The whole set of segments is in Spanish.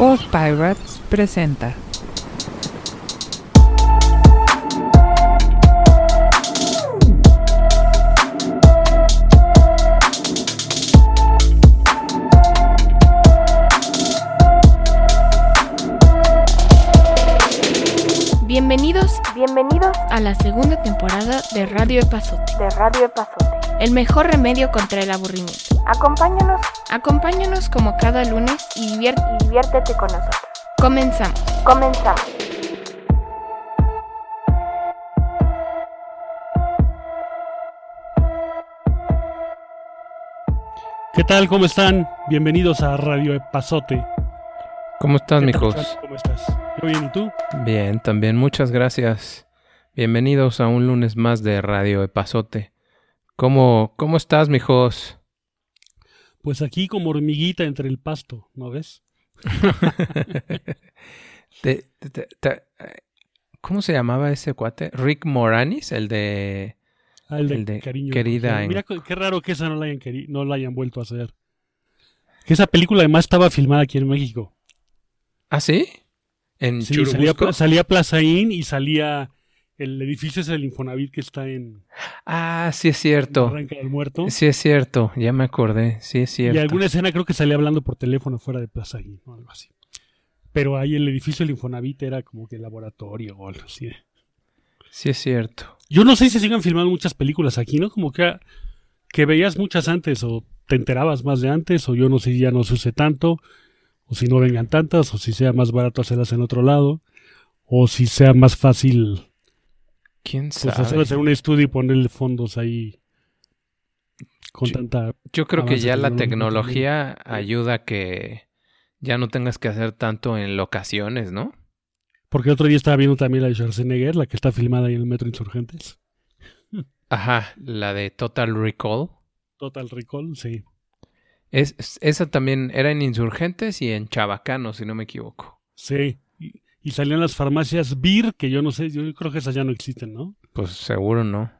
Post Pirates presenta. Bienvenidos, bienvenidos a la segunda temporada de Radio Epazote. de Radio Epazote. El mejor remedio contra el aburrimiento. Acompáñanos Acompáñanos como cada lunes y diviértete con nosotros. Comenzamos. Comenzamos. ¿Qué tal? ¿Cómo están? Bienvenidos a Radio Epazote. ¿Cómo estás, ¿Qué tal, mijos? ¿Cómo estás? Yo bien, ¿y tú? Bien, también muchas gracias. Bienvenidos a un lunes más de Radio Epazote. ¿Cómo, cómo estás, mijos? Pues aquí como hormiguita entre el pasto, ¿no ves? Te- te- te- te- ¿Cómo se llamaba ese cuate? Rick Moranis, el de... Ah, el de, El de cariño. Querida Mira qué qué raro que esa no la hayan queri- no la hayan vuelto a hacer. Que esa película además estaba filmada aquí en México. ¿Ah, sí? ¿En Sí, salía, Churubusco? salía Plaza Inn y salía el edificio ese del Infonavit que está en Ah, sí es cierto. Barranca del Muerto. Sí es cierto, ya me acordé. Sí es y cierto. alguna escena creo que salía hablando por teléfono fuera de Plaza Inn o algo así. Pero ahí el edificio del Infonavit era como que laboratorio o algo así. Sí es cierto. Yo no sé si sigan filmando muchas películas aquí, ¿no? Como que, que veías muchas antes o te enterabas más de antes o yo no sé si ya no se use tanto o si no vengan tantas o si sea más barato hacerlas en otro lado o si sea más fácil ¿Quién pues, sabe? hacerlas en un estudio y ponerle fondos ahí con Yo- tanta... Yo creo que ya la tecnología ayuda a que ya no tengas que hacer tanto en locaciones, ¿no? Porque el otro día estaba viendo también la de Schwarzenegger, la que está filmada ahí en el Metro Insurgentes. Ajá, la de Total Recall. Total Recall, sí. Es- esa también era en Insurgentes y en Chabacano, si no me equivoco. Sí. Y, salían las farmacias BIR, que yo no sé, yo creo que esas ya no existen, ¿no? Pues seguro no.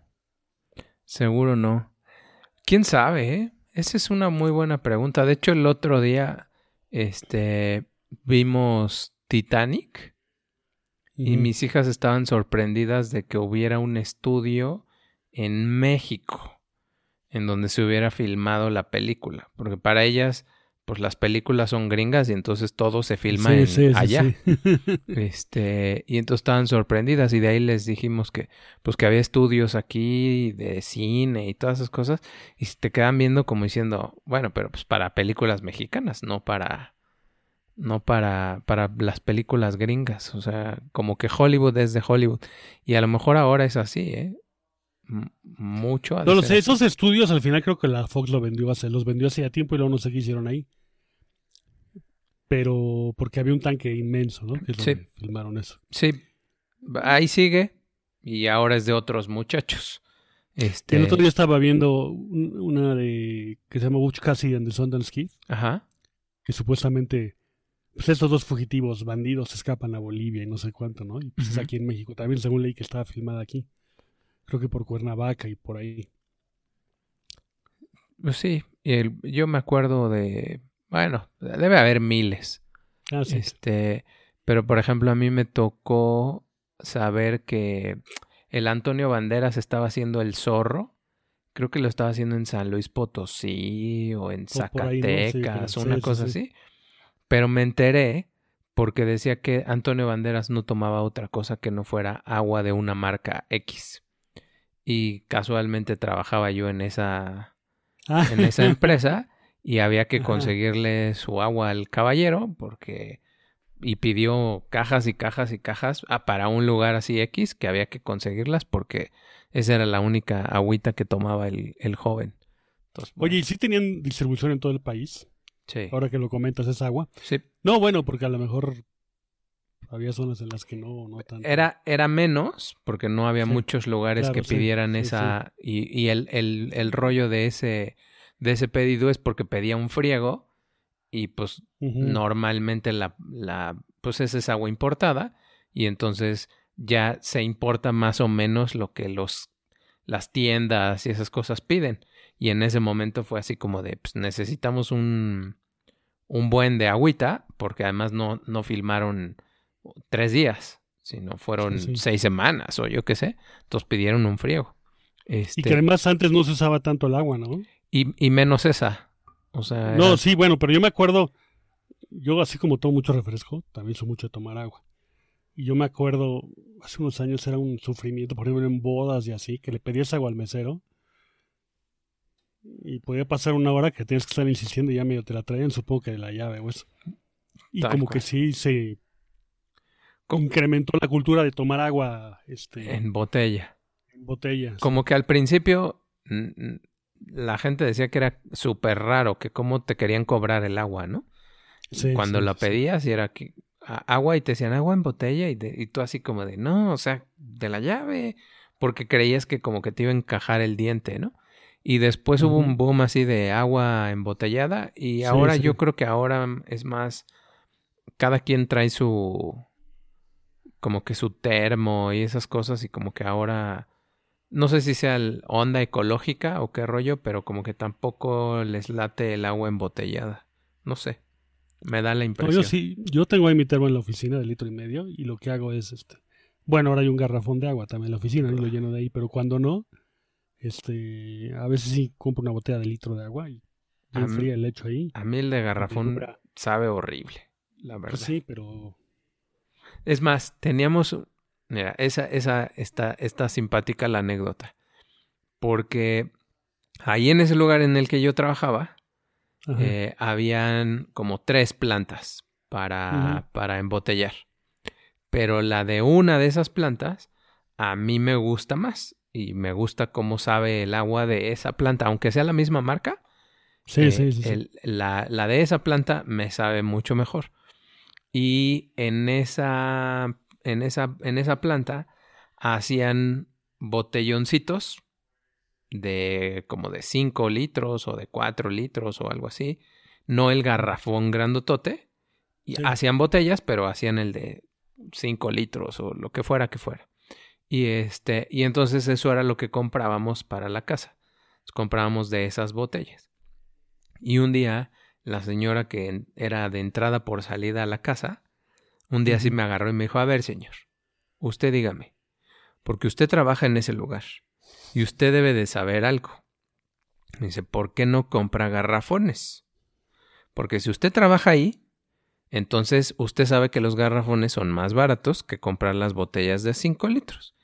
Seguro no. ¿Quién sabe, eh? Esa es una muy buena pregunta. De hecho, el otro día, este, vimos Titanic y mis hijas estaban sorprendidas de que hubiera un estudio en México en donde se hubiera filmado la película. Porque para ellas, pues las películas son gringas y entonces todo se filma Sí, en- sí, sí, allá. sí. Este, y entonces estaban sorprendidas y de ahí les dijimos que pues que había estudios aquí de cine y todas esas cosas y te quedan viendo como diciendo, bueno, pero pues para películas mexicanas, no para no para para las películas gringas, o sea, como que Hollywood es de Hollywood y a lo mejor ahora es así, ¿eh? Mucho No lo sé, esos estudios al final creo que la Fox lo vendió hace, los vendió hace ya tiempo y luego no sé qué hicieron ahí. Pero porque había un tanque inmenso, ¿no? Que es Sí. donde filmaron eso. Sí, ahí sigue y ahora es de otros muchachos. Este, El otro día estaba viendo un- una de que se llama Butch Cassidy and the Sundance Kid, ajá. que supuestamente pues estos dos fugitivos bandidos escapan a Bolivia y no sé cuánto, ¿no? Y pues es aquí en México. También según leí que estaba filmada aquí. Creo que por Cuernavaca y por ahí. Pues sí, el- yo me acuerdo de, bueno, debe haber miles, Ah, sí. este, pero por ejemplo a mí me tocó saber que el Antonio Banderas estaba haciendo el zorro, creo que lo estaba haciendo en San Luis Potosí o en O por ahí, ¿no? Sí, Zacatecas, una cosa sí. así, pero me enteré porque decía que Antonio Banderas no tomaba otra cosa que no fuera agua de una marca X. Y casualmente trabajaba yo en esa Ah, en esa empresa y había que Ajá. conseguirle su agua al caballero porque y pidió cajas y cajas y cajas ah, para un lugar así X que había que conseguirlas porque esa era la única agüita que tomaba el, el joven. Entonces, Oye, ¿y sí tenían distribución en todo el país? sí, Ahora que lo comentas, esa agua. sí. No, bueno, porque a lo mejor había zonas en las que no, no tanto. Era, era menos porque no había Sí, muchos lugares claro, que pidieran sí, esa y, y el, el, el rollo de ese de ese pedido es porque pedía un friego y pues normalmente la, la pues esa es agua importada y entonces ya se importa más o menos lo que los las tiendas y esas cosas piden y en ese momento fue así como de pues necesitamos un un buen de agüita, porque además no, no filmaron tres días, sino fueron Sí, sí. seis semanas o yo qué sé. Entonces pidieron un friego. Este, Y que además antes no se usaba tanto el agua, ¿no? Y, y menos esa. O sea, No, era- sí, bueno, pero yo me acuerdo, yo así como tomo mucho refresco, también soy mucho de tomar agua. Y yo me acuerdo, hace unos años era un sufrimiento, por ejemplo, en bodas y así, que le pedías agua al mesero y podía pasar una hora que tienes que estar insistiendo y ya medio te la traían, supongo que de la llave o eso. Y Tal como cual. que sí se Co- incrementó la cultura de tomar agua este, en, en botella. botellas. Como que al principio la gente decía que era súper raro, que cómo te querían cobrar el agua, ¿no? Sí, Cuando sí, la pedías y era que agua y te decían agua en botella y, de- y tú así como de no, o sea, de la llave, porque creías que como que te iba a encajar el diente, ¿no? Y después hubo un boom así de agua embotellada y Sí, ahora yo creo que ahora es más, cada quien trae su, como que su termo y esas cosas y como que ahora, no sé si sea el onda ecológica o qué rollo, pero como que tampoco les late el agua embotellada. No sé. Me da la No, impresión. yo sí, yo tengo ahí mi termo en la oficina de litro y medio y lo que hago es este. Bueno, ahora hay un garrafón de agua también en la oficina y lo lleno de ahí, pero cuando no, este, a veces sí compro una botella de litro de agua y A mí- fría le echo ahí. A mí el de garrafón sabe horrible, la verdad. Pues sí, pero Es más, teníamos, mira, esa, esa, está, está simpática la anécdota. Porque ahí en ese lugar en el que yo trabajaba, eh, habían como tres plantas para, para embotellar. Pero la de una de esas plantas a mí me gusta más. Y me gusta cómo sabe el agua de esa planta, aunque sea la misma marca. sí, eh, sí, sí, sí. el- la, la de esa planta me sabe mucho mejor. Y en esa, en esa, en esa planta hacían botelloncitos de como de 5 litros o de 4 litros o algo así. No el garrafón grandotote. Y Sí. hacían botellas, pero hacían el de 5 litros o lo que fuera que fuera. Y este, y entonces eso era lo que comprábamos para la casa. Comprábamos de esas botellas. Y un día, la señora que era de entrada por salida a la casa, un día sí me agarró y me dijo, a ver, señor, usted dígame, porque usted trabaja en ese lugar y usted debe de saber algo. Me dice, ¿por qué no compra garrafones? Porque si usted trabaja ahí, entonces usted sabe que los garrafones son más baratos que comprar las botellas de 5 litros.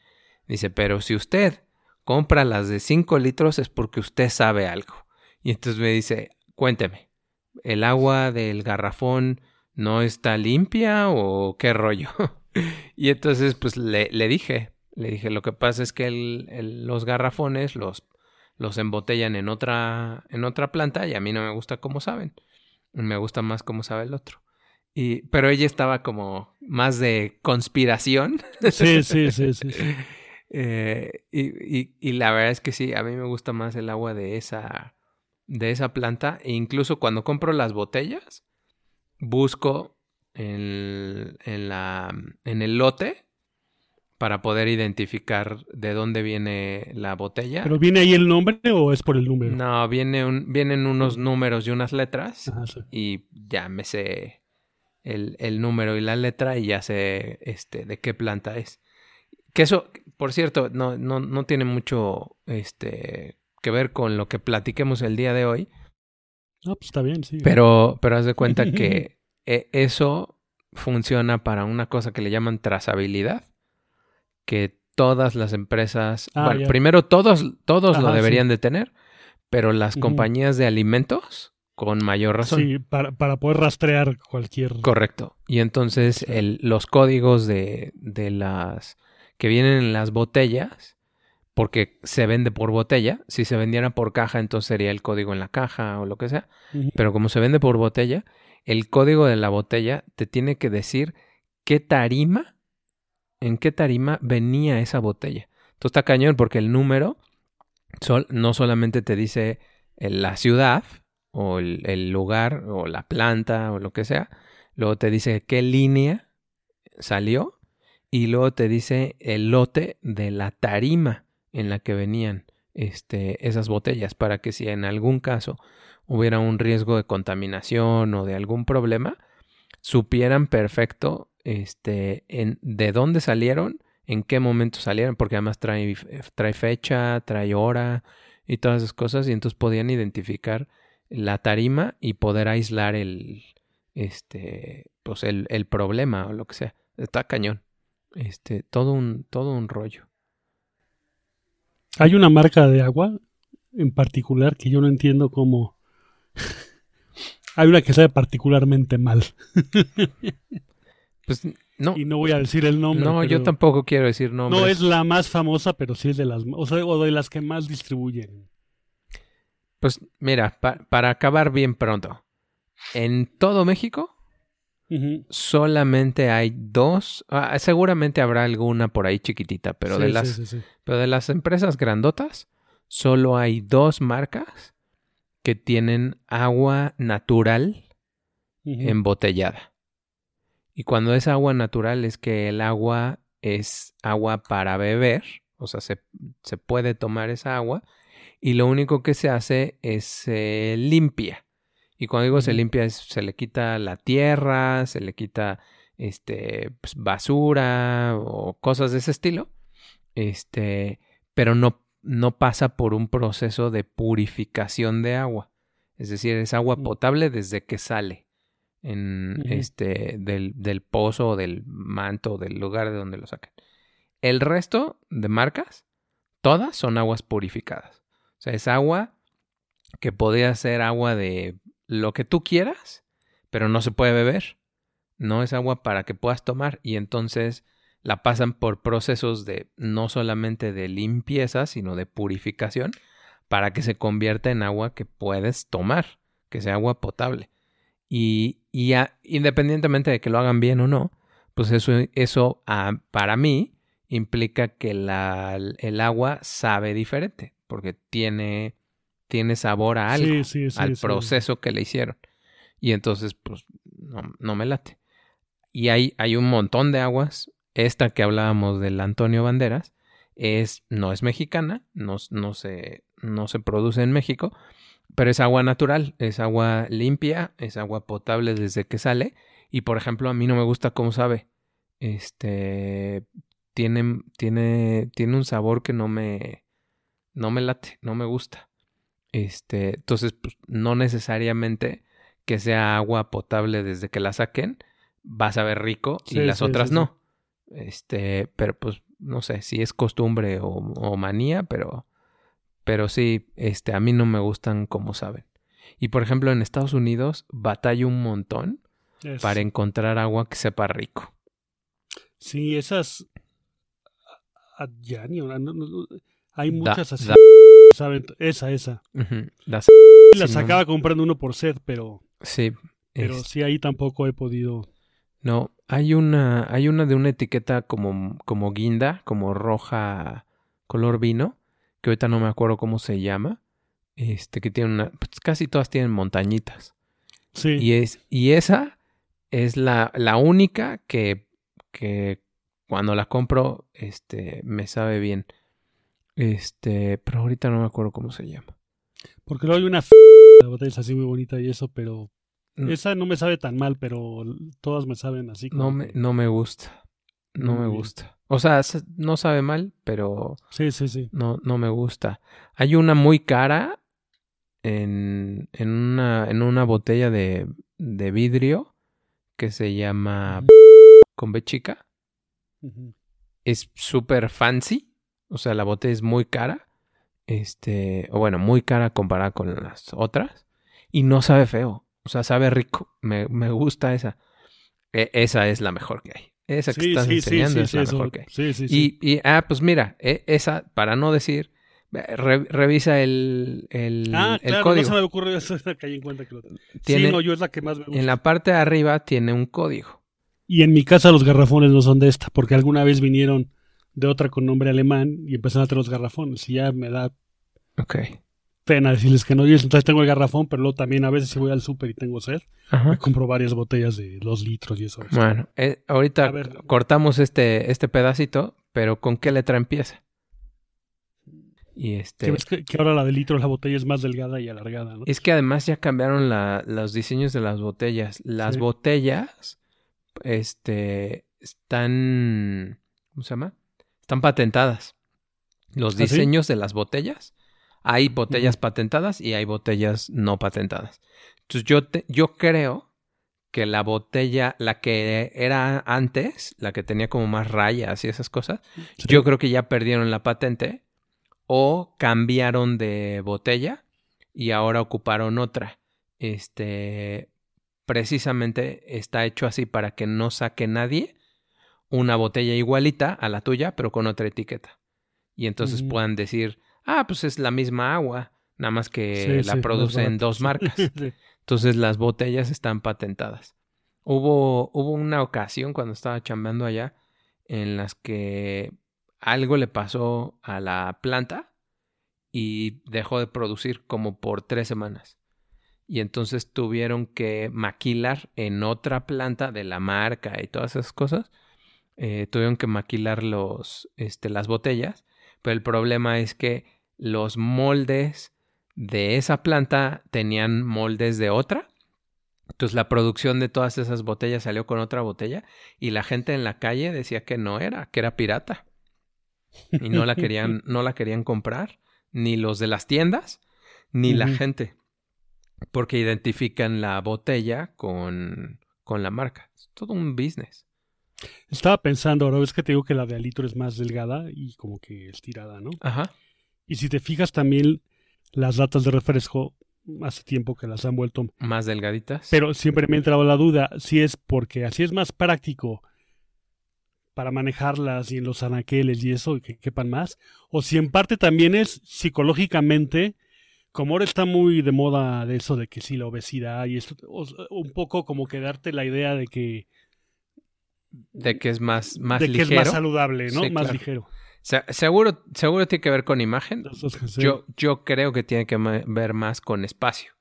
Dice, pero si usted compra las de 5 litros es porque usted sabe algo. Y entonces me dice, cuénteme, ¿el agua del garrafón no está limpia o qué rollo? y entonces pues le, le dije, le dije, lo que pasa es que el- el- los garrafones los, los embotellan en otra, en otra planta y a mí no me gusta cómo saben. Me gusta más cómo sabe el otro. Y, pero ella estaba como más de conspiración. Sí, sí, sí, sí, sí. Eh, y, y- y la verdad es que sí, a mí me gusta más el agua de esa, de esa planta. E incluso cuando compro las botellas, busco en, en, la, en el lote para poder identificar de dónde viene la botella. ¿Pero viene ahí el nombre o es por el número? no, viene un, vienen unos números y unas letras Ajá, sí. y ya me sé el, el número y la letra y ya sé este de qué planta es. Que eso, por cierto, no, no, no tiene mucho este que ver con lo que platiquemos el día de hoy, No, pues está bien, sí. pero, pero haz de cuenta que eh, eso funciona para una cosa que le llaman trazabilidad, que todas las empresas, Ah, bueno, primero todos, todos lo deberían de tener, pero las compañías de alimentos con mayor razón. Sí, para, para poder rastrear cualquier... Correcto. Y entonces el- los códigos de, de las que vienen en las botellas, porque se vende por botella, si se vendiera por caja, entonces sería el código en la caja o lo que sea, pero como se vende por botella, el código de la botella te tiene que decir qué tarima, en qué tarima venía esa botella. Entonces está cañón porque el número sol- no solamente te dice eh, la ciudad o el, el lugar o la planta o lo que sea, luego te dice qué línea salió y luego te dice el lote de la tarima en la que venían este, esas botellas para que si en algún caso hubiera un riesgo de contaminación o de algún problema, supieran perfecto este, en, de dónde salieron, en qué momento salieron, porque además trae, trae fecha, trae hora y todas esas cosas, y entonces podían identificar la tarima y poder aislar el, este, pues el, el problema o lo que sea. Está cañón. Este, todo un, todo un rollo. Hay una marca de agua en particular que yo no entiendo cómo. Hay una que sabe particularmente mal. Pues no. Y no voy a decir el nombre. No, yo tampoco quiero decir nombres. No es la más famosa, pero sí es de las, o sea, o de las que más distribuyen. Pues mira, pa- para acabar bien pronto. En todo México Solamente hay dos. ah, seguramente habrá alguna por ahí chiquitita, pero, Sí, de las, sí, sí. pero de las empresas grandotas, solo hay dos marcas que tienen agua natural embotellada. Y cuando es agua natural es que el agua es agua para beber, o sea, se, se puede tomar esa agua y lo único que se hace es se limpia. Y cuando digo se limpia es se le quita la tierra, se le quita este pues, basura o cosas de ese estilo. Este, pero no no pasa por un proceso de purificación de agua. Es decir, es agua Mm. potable desde que sale en este del, del pozo o del manto del lugar de donde lo sacan. El resto de marcas, todas son aguas purificadas. O sea, es agua que podría ser agua de lo que tú quieras, pero no se puede beber. No es agua para que puedas tomar y entonces la pasan por procesos de no solamente de limpieza, sino de purificación para que se convierta en agua que puedes tomar, que sea agua potable. Y, y independientemente de que lo hagan bien o no, pues eso, eso ah, para mí implica que la- el agua sabe diferente, porque tiene, tiene sabor a algo, Sí, sí, sí, al proceso que le hicieron. Y entonces, pues, no, no me late. Y hay, hay un montón de aguas. Esta que hablábamos del Antonio Banderas es, no es mexicana, no, no, se, no se produce en México, pero es agua natural, es agua limpia, es agua potable desde que sale. Y por ejemplo, a mí no me gusta cómo sabe. Este tiene, tiene, tiene un sabor que no me, no me late, no me gusta. Este, entonces, pues, no necesariamente que sea agua potable desde que la saquen, va a saber rico y las sí, otras sí, no. Este, pero pues, no sé si es costumbre o, o manía, pero, pero sí, este, a mí no me gustan como saben. Y por ejemplo, en Estados Unidos batallo un montón Es- para encontrar agua que sepa rico. Sí, esas. Adjani, no, no, no, hay Da- muchas así. da- ¿saben? Esa, esa. Las, Las Sí, no. acaba comprando uno por set, pero, sí, pero es- sí ahí tampoco he podido. No, hay una, hay una de una etiqueta como, como guinda, como roja color vino, que ahorita no me acuerdo cómo se llama. Este, que tiene una. pues casi todas tienen montañitas. Sí. Y es, y esa es la, la única que, que cuando la compro, este, me sabe bien. Este, pero ahorita no me acuerdo cómo se llama. Porque luego hay una f la botella es así muy bonita y eso, pero Mm. esa no me sabe tan mal, pero todas me saben así. como No me, no me gusta. No Muy me bien. gusta. O sea, no sabe mal, pero Sí, sí, sí. no, no me gusta. Hay una muy cara en, en, una, en una botella de, de vidrio que se llama con B chica. Es súper fancy. O sea, la botella es muy cara. Este, o bueno, muy cara comparada con las otras. Y no sabe feo. O sea, sabe rico. Me, me gusta esa. E- esa es la mejor que hay. Esa que Sí, estás sí, enseñando sí, es la mejor que hay. sí, sí, sí. Y, y, ah, pues mira, e- esa, para no decir, re- revisa el, el, ah, el claro, código. no se me ocurrió eso, hasta caí en cuenta que lo tengo. Tiene- Sí, no, yo es la que más me gusta. En la parte de arriba tiene un código. Y en mi casa los garrafones no son de esta, porque alguna vez vinieron de otra con nombre alemán y empezaron a traer los garrafones. Y ya me da pena decirles que no. Y entonces tengo el garrafón, pero luego también a veces si voy al súper y tengo sed, Ajá. me compro varias botellas de dos litros y eso. Bueno, eh, ahorita ver. cortamos este, este pedacito, pero ¿con qué letra empieza? Y este... Que ves que, que ahora la de litro, la botella es más delgada y alargada, ¿no? Es que además ya cambiaron la- los diseños de las botellas. Las Sí. botellas, este, están, ¿cómo se llama? Están patentadas. Los ¿Ah, sí? diseños de las botellas. Hay botellas patentadas y hay botellas no patentadas. Entonces yo, te- yo creo que la botella, la que era antes, la que tenía como más rayas y esas cosas, Sí. yo creo que ya perdieron la patente o cambiaron de botella y ahora ocuparon otra. Este, precisamente está hecho así para que no saque nadie una botella igualita a la tuya, pero con otra etiqueta. Y entonces Ujú. puedan decir, ah, pues es la misma agua, nada más que Sí, la sí, producen dos marcas. Sí. Entonces las botellas están patentadas. Hubo, hubo una ocasión cuando estaba chambeando allá en las que algo le pasó a la planta y dejó de producir como por tres semanas. Y entonces tuvieron que maquilar en otra planta de la marca y todas esas cosas. Eh, tuvieron que maquilar los, este, las botellas. Pero el problema es que los moldes de esa planta tenían moldes de otra. Entonces la producción de todas esas botellas salió con otra botella y la gente en la calle decía que no era, que era pirata. Y no la querían, no la querían comprar, ni los de las tiendas, ni la gente. Porque identifican la botella con, con la marca. Es todo un business. Estaba pensando, ahora ves que te digo que la de alitro es más delgada y como que estirada, ¿no? Ajá. Y si te fijas también, las latas de refresco hace tiempo que las han vuelto. Más delgaditas. Pero siempre me ha entrado la duda si es porque así es más práctico para manejarlas y en los anaqueles y eso, y que quepan más, o si en parte también es psicológicamente, como ahora está muy de moda de eso de que sí, la obesidad y esto, o- un poco como que darte la idea de que, de que es más, más de que es más saludable, ¿no? Sí, más claro. ligero. Se- seguro, seguro tiene que ver con imagen. Sí. Yo, yo creo que tiene que ver más con espacio.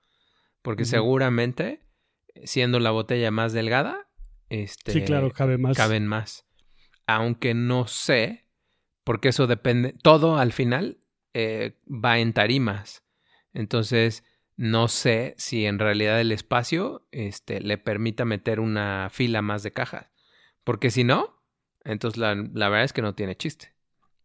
Porque seguramente, siendo la botella más delgada, este, sí, claro, cabe más. caben más. Aunque no sé, porque eso depende, todo al final eh, va en tarimas. Entonces, no sé si en realidad el espacio este, le permita meter una fila más de cajas. Porque si no, entonces la, la verdad es que no tiene chiste.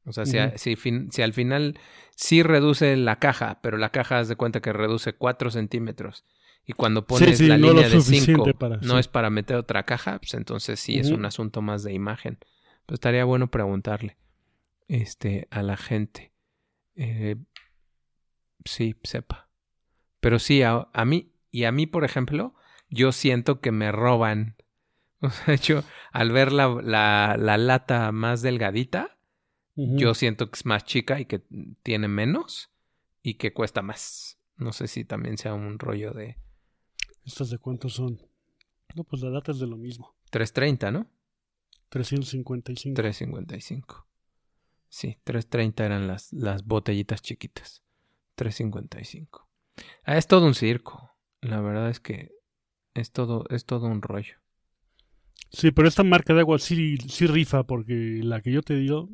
O sea, si, a- Ujú. si, fin- si al final sí reduce la caja, pero la caja haz de cuenta que reduce 4 centímetros. Y cuando pones sí, la no línea de suficiente 5 para- no sí. es para meter otra caja, pues entonces sí es un asunto más de imagen. Pues estaría bueno preguntarle este, a la gente. Eh, sí, sepa. Pero sí, a, a mí, y a mí, por ejemplo, yo siento que me roban. O sea, yo al ver la, la, la lata más delgadita, yo siento que es más chica y que tiene menos y que cuesta más. No sé si también sea un rollo de ¿Estas de cuántos son? No, pues la data es de lo mismo. 330, ¿no? 355. 355. Sí, 330 eran las, las botellitas chiquitas. 355. Ah, es todo un circo. La verdad es que es todo, es todo un rollo. Sí, pero esta marca de agua sí, sí rifa porque la que yo te digo...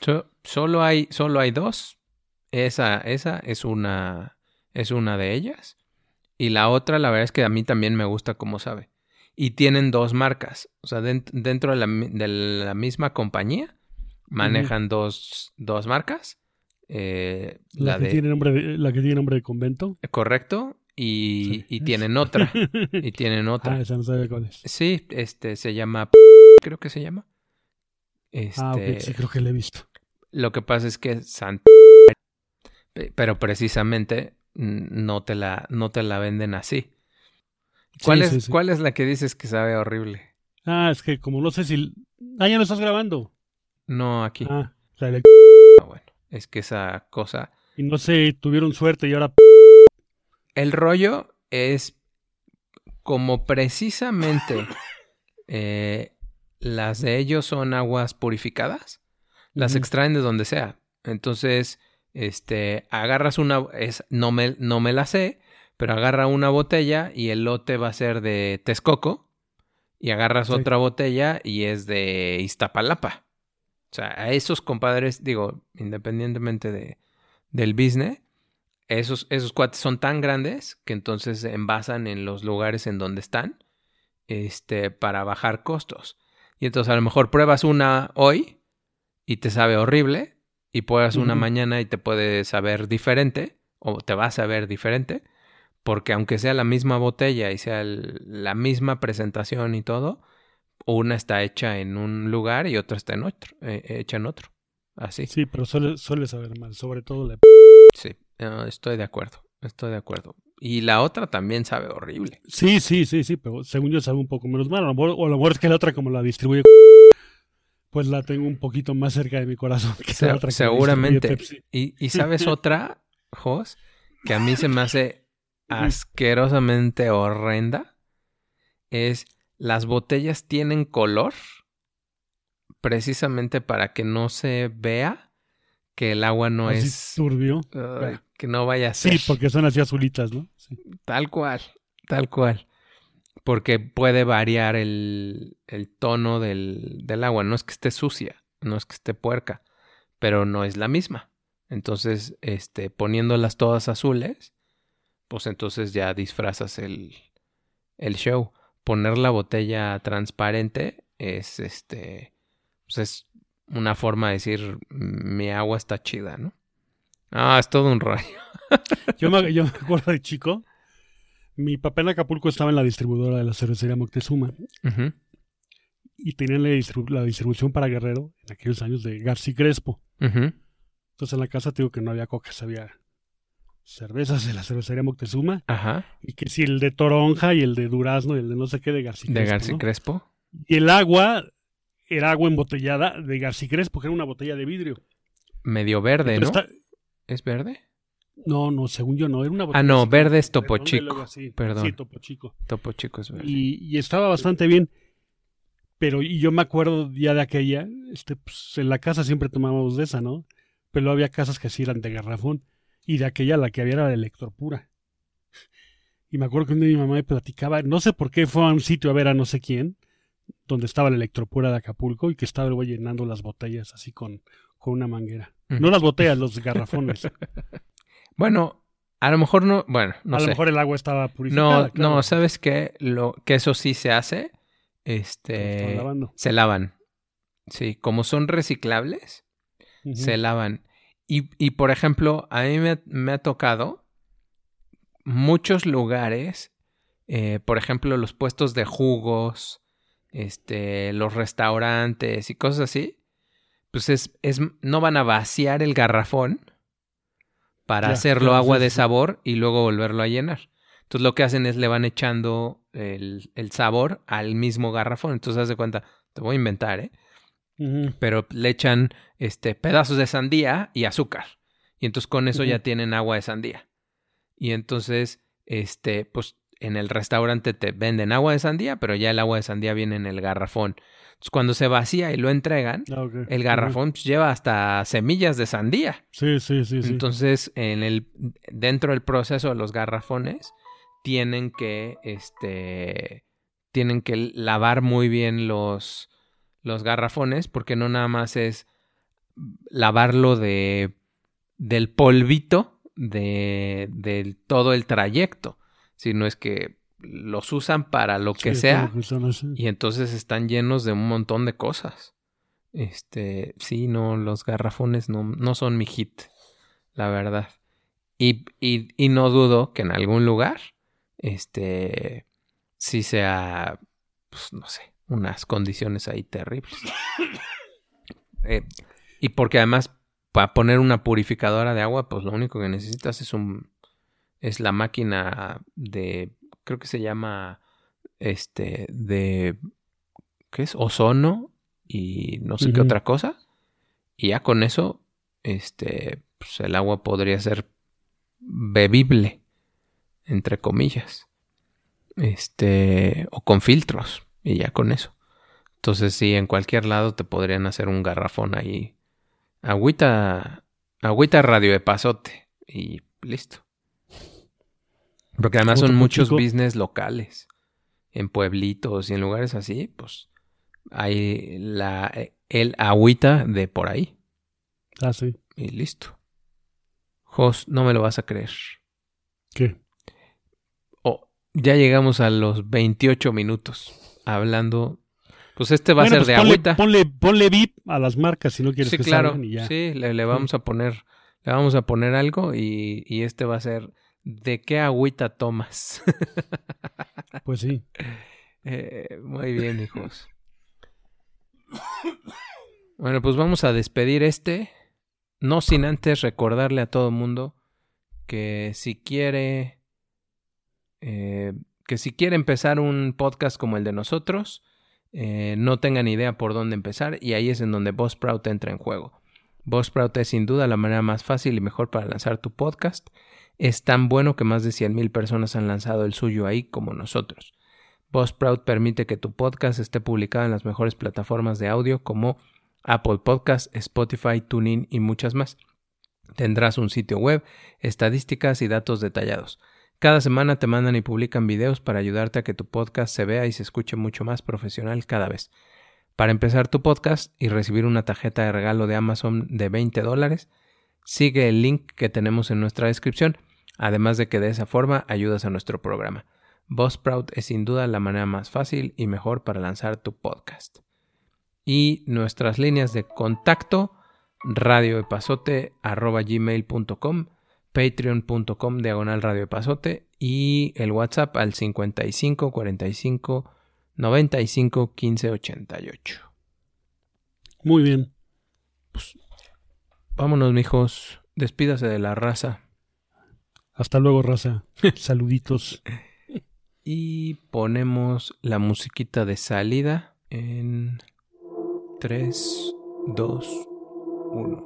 So- solo hay, solo hay dos. Esa, esa es una, es una de ellas. Y la otra, la verdad es que a mí también me gusta como sabe. Y tienen dos marcas. O sea, dent- dentro de la, de la misma compañía manejan dos, dos marcas. Eh, La, la que de, tiene nombre de, la que tiene nombre de convento. correcto. Y, Sí, y esa. tienen otra. Y tienen otra. ah, esa no sabe cuál es. Sí, este se llama. Creo que se llama. Este, Ah, sí creo que la he visto. Lo que pasa es que San Pe- pero precisamente no te la, no te la venden así. ¿Cuál, Sí, es, sí, sí. ¿Cuál es la que dices que sabe horrible? Ah, es que como no sé si... Ah, ya lo estás grabando. No, aquí. Ah, la de- Ah, bueno, es que esa cosa. Y no sé, tuvieron suerte y ahora... El rollo es como precisamente eh, las de ellos son aguas purificadas, las extraen de donde sea. Entonces, este, agarras una, es, no me, no me la sé, pero agarra una botella y el lote va a ser de Texcoco y agarras Sí. otra botella y es de Iztapalapa. sea, a esos compadres, digo, independientemente de, del business, esos, esos cuates son tan grandes que entonces se envasan en los lugares en donde están este, para bajar costos. Y entonces a lo mejor pruebas una hoy y te sabe horrible y pruebas una mañana y te puede saber diferente o te va a saber diferente porque aunque sea la misma botella y sea el- la misma presentación y todo, una está hecha en un lugar y otra está en otro, eh, hecha en otro. Así. Sí, pero suele, suele saber mal, sobre todo la... Sí, no, estoy de acuerdo, estoy de acuerdo. Y la otra también sabe horrible. Sí, sí, sí, sí, pero según yo sabe un poco menos mal. A lo mejor- o a lo mejor es que la otra como la distribuye pues la tengo un poquito más cerca de mi corazón que Se- la otra que seguramente. Y, y sabes otra, Jos, que a mí se me hace asquerosamente horrenda, es las botellas tienen color precisamente para que no se vea que el agua no Así es... turbio. Ay, que no vaya a ser. Sí, porque son así azulitas, ¿no? Sí. Tal cual, tal cual. Porque puede variar el, el tono del, del agua. No es que esté sucia, no es que esté puerca, pero no es la misma. Entonces, este, poniéndolas todas azules, pues entonces ya disfrazas el, el show. Poner la botella transparente es este. Pues es una forma de decir mi agua está chida, ¿no? Ah, es todo un rollo. Yo me, yo me acuerdo de chico, mi papá en Acapulco estaba en la distribuidora de la cervecería Moctezuma Ujú. y tenían la, distribu- la distribución para Guerrero en aquellos años de Garci Crespo. Ujú. Entonces en la casa te digo que no había cocas, había cervezas de la cervecería Moctezuma Ajá. y que si el de toronja y el de durazno y el de no sé qué de Garci De Crespo, García ¿no? Crespo. Y el agua era agua embotellada de Garci Crespo, que era una botella de vidrio. Medio verde, Pero ¿no? está- ¿Es verde? No, no, según yo no, era una botella Ah, no, así verde es Topo Chico, perdón. Sí, Topo Chico. Topo Chico es verde. y, y estaba bastante bien. Pero y yo me acuerdo ya de aquella, este, pues, en la casa siempre tomábamos de esa, ¿no? Pero había casas que sí eran de garrafón. Y de aquella la que había era de electropura. Y me acuerdo que un día mi mamá me platicaba, no sé por qué fue a un sitio a ver a no sé quién, donde estaba la electropura de Acapulco y que estaba el güey llenando las botellas así con, con una manguera. No las botellas, los garrafones. Bueno, a lo mejor no, bueno, no a sé. lo mejor el agua estaba no, purificada. claro. no, ¿sabes qué? Lo, que eso sí se hace, este, se lavan. Sí, como son reciclables, se lavan. Y, y por ejemplo, a mí me, me ha tocado muchos lugares, eh, por ejemplo, los puestos de jugos, este, los restaurantes y cosas así, pues es, es, no van a vaciar el garrafón para hacerlo claro, agua sí, de sí. sabor y luego volverlo a llenar. Entonces lo que hacen es le van echando el, el sabor al mismo garrafón. Entonces haz de cuenta, te voy a inventar, ¿eh? Pero le echan este pedazos de sandía y azúcar. Y entonces con eso ya tienen agua de sandía. Y entonces, este, pues en el restaurante te venden agua de sandía, pero ya el agua de sandía viene en el garrafón. Entonces cuando se vacía y lo entregan, Ah, el garrafón pues, lleva hasta semillas de sandía. Sí, sí, sí, sí. Entonces, en el, dentro del proceso de los garrafones, tienen que, este, tienen que lavar muy bien los, los garrafones, porque no nada más es lavarlo de, del polvito de, del todo el trayecto, sino es que los usan para lo que Sí, sea lo que y entonces están llenos de un montón de cosas. Este, sí, no, los garrafones no, no son mi hit, la verdad. Y, y, y no dudo que en algún lugar, este, sí sea, pues no sé, unas condiciones ahí terribles. Eh, y porque además, para poner una purificadora de agua, pues lo único que necesitas es un, es la máquina de, creo que se llama, este, de, ¿qué es? Ozono y no sé qué otra cosa. Y ya con eso, este, pues el agua podría ser bebible, entre comillas. Este, o con filtros, y ya con eso. Entonces, sí, en cualquier lado te podrían hacer un garrafón ahí. Agüita, agüita radio de pasote, y listo. Porque además son muchos Chico. business locales. En pueblitos y en lugares así, pues hay la, eh, el agüita de por ahí. Ah, sí. Y listo. Jos, no me lo vas a creer. ¿Qué? Oh, ya llegamos a los 28 minutos hablando. Pues este va Bueno, a ser pues de ponle, agüita. Ponle, ponle VIP a las marcas si no quieres Sí, que claro. salgan y ya. Sí, le, le vamos a poner, le vamos a poner algo y, y este va a ser ¿de qué agüita tomas? Pues sí. Eh, muy bien, hijos. Bueno, pues vamos a despedir este. No sin antes recordarle a todo mundo que si quiere. eh, que si quiere empezar un podcast como el de nosotros, eh, no tengan idea por dónde empezar, y ahí es en donde Buzzsprout entra en juego. Buzzsprout es sin duda la manera más fácil y mejor para lanzar tu podcast. Es tan bueno que más de 100.000 personas han lanzado el suyo ahí como nosotros. Buzzsprout permite que tu podcast esté publicado en las mejores plataformas de audio como Apple Podcast, Spotify, TuneIn y muchas más. Tendrás un sitio web, estadísticas y datos detallados. Cada semana te mandan y publican videos para ayudarte a que tu podcast se vea y se escuche mucho más profesional cada vez. Para empezar tu podcast y recibir una tarjeta de regalo de Amazon de 20 dólares, sigue el link que tenemos en nuestra descripción, además de que de esa forma ayudas a nuestro programa. Buzzsprout es sin duda la manera más fácil y mejor para lanzar tu podcast. Y nuestras líneas de contacto, radioepazote.gmail.com, patreon.com diagonal radioepazote y el WhatsApp al 55 45 95 15 88. Muy bien. Vámonos, mijos. Despídase de la raza. Hasta luego, raza. Saluditos. Y ponemos la musiquita de salida en 3, 2, 1.